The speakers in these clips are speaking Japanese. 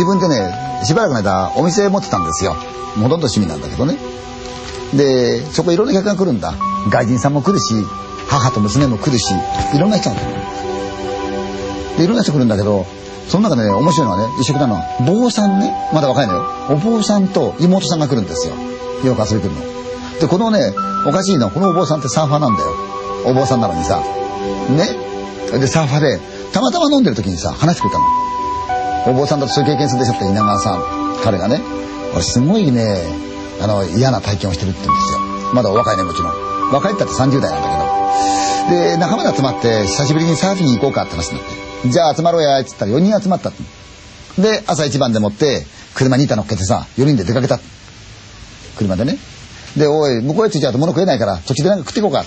自分でねしばらくの間お店持ってたんですよ。ほとんど趣味なんだけどね。でそこいろんな客が来るんだ。外人さんも来るし母と娘も来るしいろんな人が来る。でいろんな人来るんだけどその中でね面白いのはね一緒なのは坊さんね。まだ若いのよ。お坊さんと妹さんが来るんですよ。よく遊び来るの。でこのねおかしいの。このお坊さんってサーファーなんだよ。お坊さんなのにさ。ね。でサーファーでたまたま飲んでる時にさ話してくれたの。お坊さんだとそういう経験するでしょって稲川さん彼がね俺すごいねあの嫌な体験をしてるって言うんですよ。まだお若いねもちろん。若いったって30代なんだけど。で仲間で集まって久しぶりにサーフィンに行こうかって話になって。じゃあ集まろうやっつったら4人集まったって。で朝一番でもって車に板乗っけてさ4人で出かけた車でね。でおい向こうへ着いちゃうと物食えないから途中でなんか食っていこうか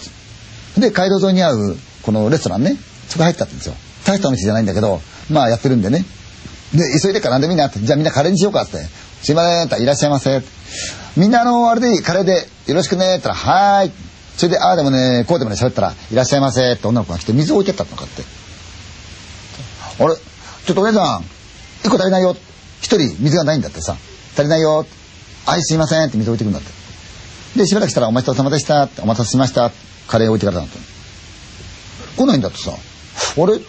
で街道沿いに合うこのレストランね。そこ入ったってんですよ。大したお店じゃないんだけどまあやってるんでね。で急いでからなんでみんなってじゃあみんなカレーにしようかって。すいませんっていらっしゃいませ。みんなあのあれでいいカレーでよろしくねって言ったらはーい。それでああでもねこうでもね喋ったらいらっしゃいませ。って女の子が来て水置いてったのかって。あれ？ちょっとお姉さん一個足りないよ。一人水がないんだってさ。足りないよ。はいすいませんって水置いてくんだって。でしばらくしたら「お待ちどうさまでした」って「お待たせしました」カレー置いてからだって来ないんだってさ。あれ？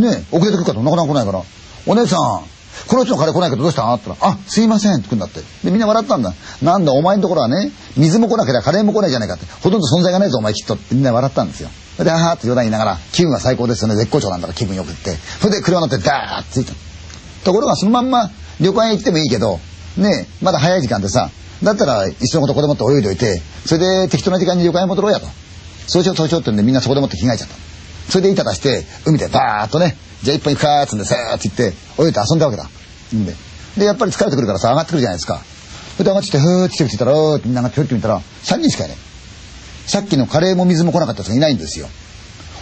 ね遅れてくるかとなかなか来ないから「お姉さんこの人のカレー来ないけどどうした?」って言ったら「あすいません」って来るんだって。でみんな笑ったんだ。なんだお前のところはね水も来なければカレーも来ないじゃないかって。ほとんど存在がないぞお前きっと。ってみんな笑ったんですよ。で「あは」って冗談言いながら気分は最高ですよね。絶好調なんだから気分よくって。それで車乗ってダーッて着いた。ところがそのまんま旅館へ行ってもいいけどねまだ早い時間でさだったら一緒のことここでもって泳いでおいてそれで適当な時間に旅館へ戻ろうやと。そうしようそうしようってんでみんなそこでもって着替えちゃった。それで板出して海でバーッとねじゃあ一本行くかーっつんでさーって言って泳いで遊んだわけだんででやっぱり疲れてくるからさ上がってくるじゃないですかそれで上がってきてふーって来てたらおーってみんな上がってふってみたら3人しかいないさっきのカレーも水も来なかったやつがいないんですよ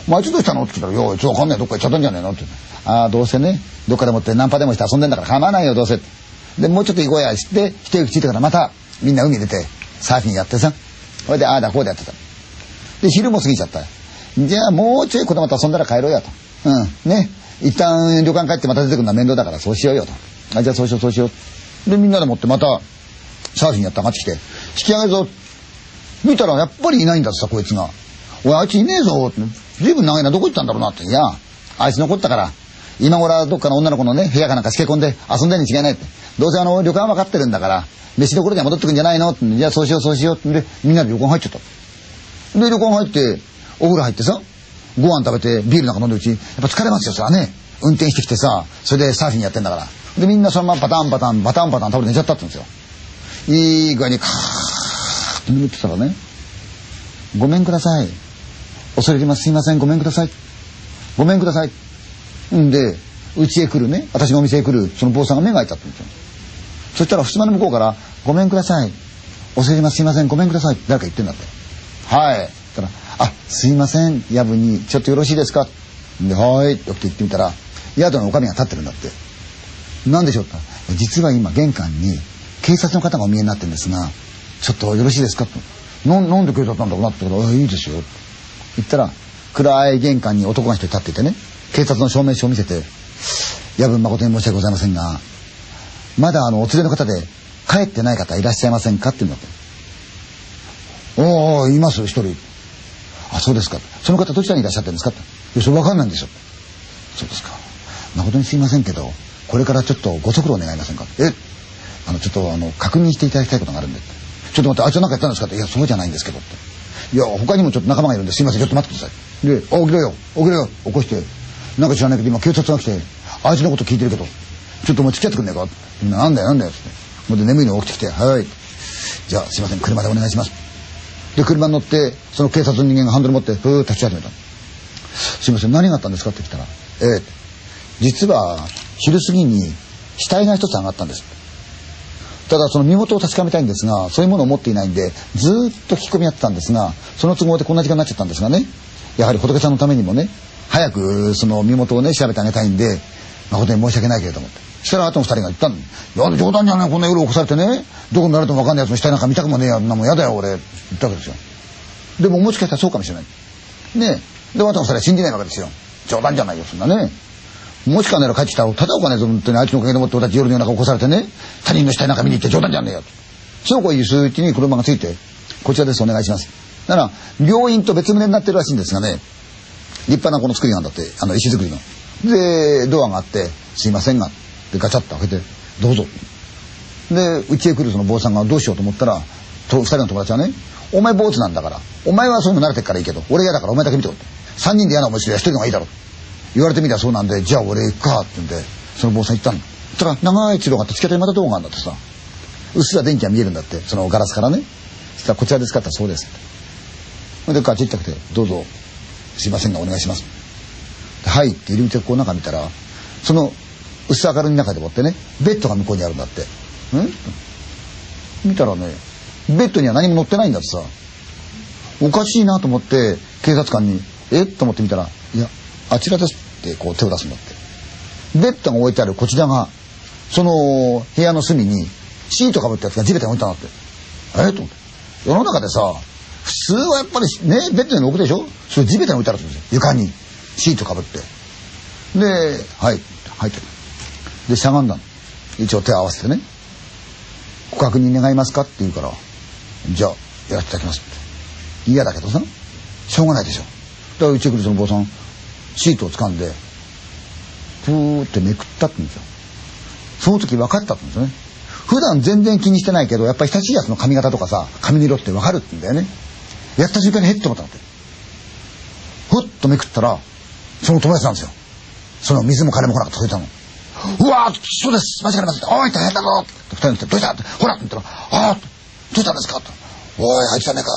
お前ちょっとしたの？って聞いたら、いや、ちょっとわかんないどっか行っちゃったんじゃねえの？って。ああ、どうせね、どっかでもってナンパでもして遊んでんだから構わないよ、どうせ。で、もうちょっと行こうや、して、一息ついてからまた、みんな海出て、サーフィンやってさ。それで、ああだ、こうだやってた。で、昼も過ぎちゃった。じゃあ、もうちょい子供と遊んだら帰ろうやと。うん、ね。一旦旅館帰ってまた出てくるのは面倒だからそうしようよと。あ、じゃあそうしよう、そうしよう。で、みんなでもってまた、サーフィンやって上がってきて、引き上げるぞ。見たらやっぱりいないんだってさ、こいつが。おい、あいついねえぞって。ずいぶん長いな、どこ行ったんだろうなって。いや、あいつ残ったから、今頃はどっかの女の子のね、部屋かなんかしけ込んで遊んでるに違いないって。どうせあの、旅館は分かってるんだから、飯どころには戻ってくんじゃないのって。じゃあそうしよう、そうしようって。で、みんなで旅館入っちゃった。で、旅館入って、お風呂入ってさ、ご飯食べて、ビールなんか飲んでるうち、やっぱ疲れますよ、それはね。運転してきてさ、それでサーフィンやってんだから。で、みんなそのままパタンパタン、パタンパタン倒れて寝ちゃったって言うんですよ。いい具合にカーッと眠ってたらね、ごめんください。恐れ入ります。すいません。ごめんください。ごめんください。んで、うちへ来るね、私のお店へ来る、その坊さんが目が開いちゃったんですよ。そしたら、ふすまの向こうから、ごめんください。恐れ入ります。すいません。ごめんください。誰か言ってんだって。はい。ったら、あ、すいません。夜分に、ちょっとよろしいですか？で、はい。って言ってみたら、宿のおかみが立ってるんだって。なんでしょうか？実は今、玄関に、警察の方がお見えになってるんですが、ちょっとよろしいですか？と。なんで警察なんだろうなって言ったら、いいですよ。って言ったら、暗い玄関に男が一人立っていてね、警察の証明書を見せて、夜分誠に申し訳ございませんが、まだあの、お連れの方で、帰ってない方いらっしゃいませんか？って言うんだって。おおいます、一人。あ、そうですか。その方どちらにいらっしゃってるんですか？って。いや、それわかんないんですよ。そうですか。誠にすいませんけど、これからちょっとご足労願いませんか？え？あの、ちょっとあの、確認していただきたいことがあるんで。ちょっと待って、あいつは何かやったんですか？って。いや、そうじゃないんですけどって。いや、他にもちょっと仲間がいるんですいません、ちょっと待ってください。で、あ、起きろよ、起きろよ、起こして。なんか知らないけど、今警察が来て、あいつのこと聞いてるけど、ちょっとお前付き合ってくんねえか？なんだよ、なんだよ、つって。もうで眠いの起きてきて、はい。じゃあ、すいません、車でお願いします。で、車に乗って、その警察の人間がハンドル持って、ふーっと立ち始めた。すいません、何があったんですか？って来たら、ええ実は、昼過ぎに死体が一つ上がったんです。ただその身元を確かめたいんですがそういうものを持っていないんでずーっと聞き込みやってたんですがその都合でこんな時間になっちゃったんですがねやはり仏さんのためにもね早くその身元をね調べてあげたいんで誠に申し訳ないけれどもそしたらあとの二人が言ったの。いや冗談じゃない。こんな夜起こされてね。どこになれても分かんないやつの死体なんか見たくもねえやん。なもん嫌だよ俺。言ったわけですよ。でももしかしたらそうかもしれない。ねえ。であとの二人は信じないわけですよ。冗談じゃないよそんなね。もしかなら帰ってきたら、ただお金ぞ、本当にあいつのおかげでもって俺たち夜の夜中起こされてね、他人の死体なんか見に行って冗談じゃねえよ。そうこういう数うちに車がついて、こちらです、お願いします。だから、病院と別棟になってるらしいんですがね、立派なこの作りなんだって、あの、石造りの。で、ドアがあって、すいませんが、で、ガチャッと開けて、どうぞ。で、うちへ来るその坊さんがどうしようと思ったら、と二人の友達はね、お前坊主なんだから、お前はそういうの慣れてっからいいけど、俺嫌だからお前だけ見てこいって。三人で嫌な思いするや一人のがいいだろ。言われてみたらそうなんで、じゃあ俺行くかって言うんで、その坊さん行ったの。そしたら長い通路があって、つけてまた道があんだってさ。うっすら電気が見えるんだって、そのガラスからね。そしたらこちらですかってそうですって。それでガチッと来て、どうぞ、すいませんがお願いします。はいって入り口をこう中見たら、その薄明るい中でもってね、ベッドが向こうにあるんだってう。ん？見たらね、ベッドには何も乗ってないんだってさ。おかしいなと思って、警察官に、え？っと思ってみたら、いや、あちらですってこう手を出すんだって。ベッドが置いてあるこちらが、その部屋の隅にシートかぶったやつが地べたに置いたんだって。え？っと思って。世の中でさ、普通はやっぱりね、ベッドに置くでしょ？それ地べたに置いてあるんですよ。床に。シートかぶって。で、はい、入ってる。で、しゃがんだの。一応手を合わせてね。ご確認願いますかって言うから、じゃあ、やらせていただきますって。嫌だけどさ、しょうがないでしょ。だからうち来るその坊さん、シートを掴んで、ふーってめくったって言うんですよ。その時分かったって言うんですよね。普段全然気にしてないけど、やっぱり親しいやつの髪型とかさ、髪の色って分かるって言うんだよね。やった瞬間にへって思ったんだって。ふっとめくったら、その友達なんですよ。その水も金も来なかった届いたの。うわそうです。間違いありません。おい、大変だぞ二人に来て、どうした？ほらって言ったら、ああどうしたんですか？おい、あいつじゃねえか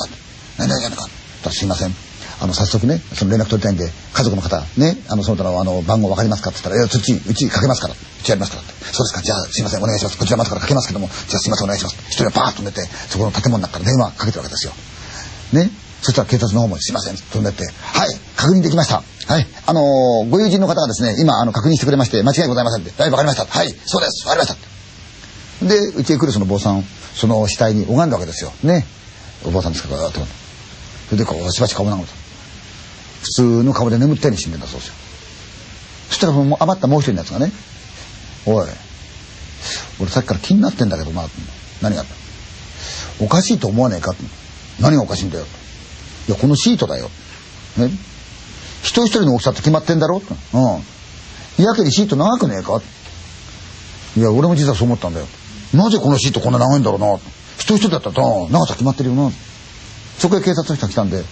何々じゃねえかすいません。あの、早速ね、その連絡取りたいんで、家族の方、ね、あの、その他の、あの、番号わかりますか？って言ったら、いや、そっち、うちかけますから。うちやりますからって。そうですか。じゃあ、すいません。お願いします。こちらまからかけますけども、じゃあすいません。お願いします。一人はバーッと寝て、そこの建物の中から電話かけてるわけですよ。ね。そしたら警察の方もすいません。飛んでって、はい、確認できました。はい。あのー、ご友人の方がですね、今、あの、確認してくれまして、間違いございませんって。はい、わかりました。はい、そうです。わかりました。で、うちへ来るその坊さん、その死体に拝んだわけですよ。ね。お坊さんですから、と。それでこう、しばし顔眺めた。普通の顔で眠ったように死んでんだそうですよ。そしたらもう余ったもう一人のやつがね、おい、俺さっきから気になってんだけどな、何があった？おかしいと思わねえか？何がおかしいんだよ？いや、このシートだよ。ね。一人一人の大きさって決まってんだろ？うん。やけにシート長くねえか？いや、俺も実はそう思ったんだよ。なぜこのシートこんな長いんだろうな？一人一人だったら長さ決まってるよな。そこへ警察の人が来たんで、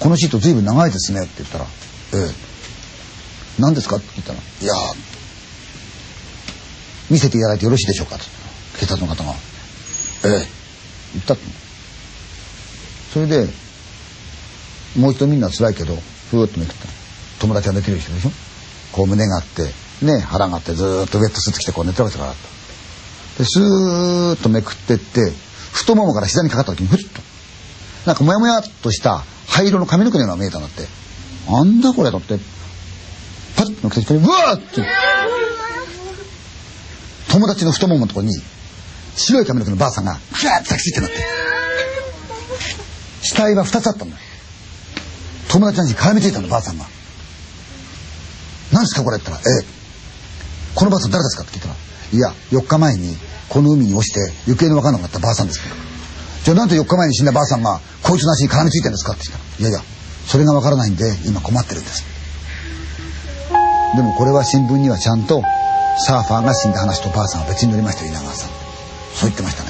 このシート随分長いですねって言ったら、ええ。何ですか？って聞いたら、いや見せていただいてよろしいでしょうか？と。警察の方が。ええ。言ったって。それで、もう一度みんな辛いけど、ふーっとめくった。友達が寝てる人でしょ？こう胸があって、ね、腹があってずっとウェットスーツ着てこう寝てるわけだから。で、スーッとめくってって、太ももから膝にかかった時にふっと、なんかもやもやっとした灰色の髪の毛のような見えたんだって。あんだこれとって、パッとのけて、うわーって、友達の太もものとこに、白い髪の毛のばあさんが、ふわーって抱きついてなって。死体は二つあったんだよ。友達のに絡みついたの、ばあさんが。何ですかこれって言ったら、え。このばあさん誰ですかって聞いたら、いや、4日前にこの海に落ちて行方の分からなかったばあさんですけど。じゃあなんで4日前に死んだばあさんがこいつの足に絡みついてるんですかって言ったら、いやいや、それがわからないんで今困ってるんです。でもこれは新聞にはちゃんとサーファーが死んだ話とばあさんは別に載りましたよ、稲川さん。そう言ってましたね。